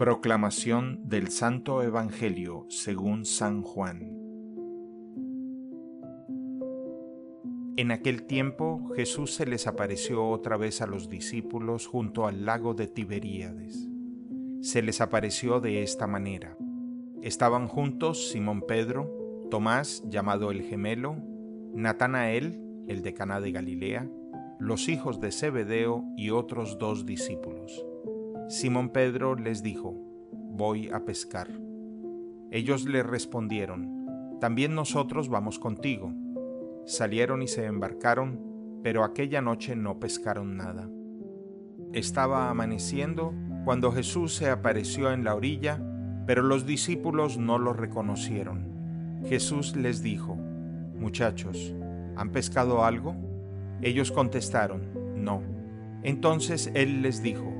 Proclamación del Santo Evangelio según San Juan. En aquel tiempo Jesús se les apareció otra vez a los discípulos junto al lago de Tiberíades. Se les apareció de esta manera. Estaban juntos Simón Pedro, Tomás, llamado el gemelo, Natanael, el de Caná de Galilea, los hijos de Zebedeo y otros dos discípulos. Simón Pedro les dijo, Voy a pescar. Ellos le respondieron, También nosotros vamos contigo. Salieron y se embarcaron, pero aquella noche no pescaron nada. Estaba amaneciendo cuando Jesús se apareció en la orilla, pero los discípulos no lo reconocieron. Jesús les dijo, Muchachos, ¿han pescado algo? Ellos contestaron, No. Entonces él les dijo,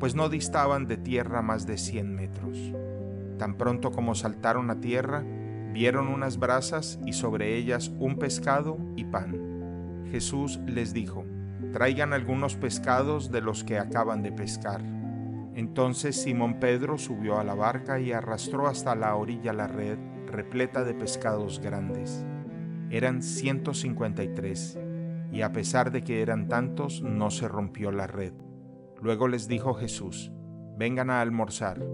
pues no distaban de tierra más de cien metros. Tan pronto como saltaron a tierra, vieron unas brasas y sobre ellas un pescado y pan. Jesús les dijo, traigan algunos pescados de los que acaban de pescar. Entonces Simón Pedro subió a la barca y arrastró hasta la orilla la red repleta de pescados grandes. Eran 153 y a pesar de que eran tantos, no se rompió la red. Luego les dijo Jesús, vengan a almorzar.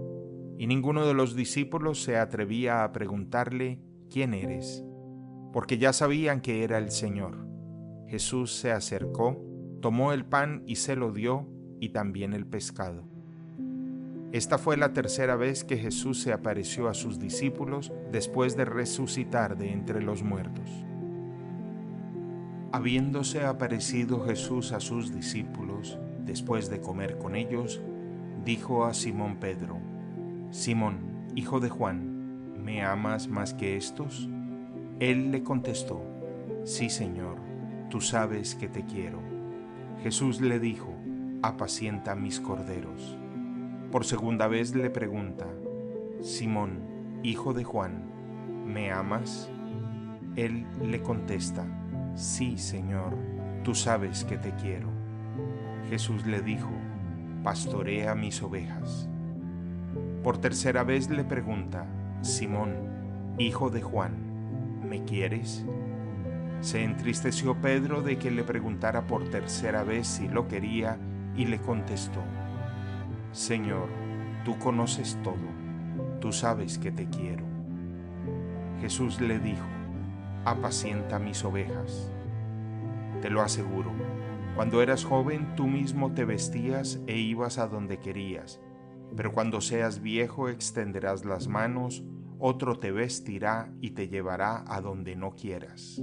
Y ninguno de los discípulos se atrevía a preguntarle, ¿quién eres? Porque ya sabían que era el Señor. Jesús se acercó, tomó el pan y se lo dio, y también el pescado. Esta fue la tercera vez que Jesús se apareció a sus discípulos después de resucitar de entre los muertos. Habiéndose aparecido Jesús a sus discípulos, después de comer con ellos, dijo a Simón Pedro, Simón, hijo de Juan, ¿me amas más que estos? Él le contestó, Sí, Señor, tú sabes que te quiero. Jesús le dijo, apacienta mis corderos. Por segunda vez le pregunta, Simón, hijo de Juan, ¿me amas? Él le contesta, Sí, Señor, tú sabes que te quiero. Jesús le dijo, pastorea mis ovejas. Por tercera vez le pregunta, Simón, hijo de Juan, ¿me quieres? Se entristeció Pedro de que le preguntara por tercera vez si lo quería y le contestó, Señor, tú conoces todo, tú sabes que te quiero. Jesús le dijo, apacienta mis ovejas. Te lo aseguro, cuando eras joven tú mismo te vestías e ibas a donde querías, pero cuando seas viejo extenderás las manos, otro te vestirá y te llevará a donde no quieras.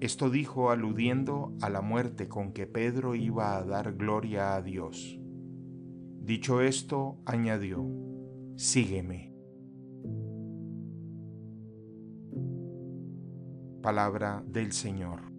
Esto dijo aludiendo a la muerte con que Pedro iba a dar gloria a Dios. Dicho esto, añadió, Sígueme. Palabra del Señor.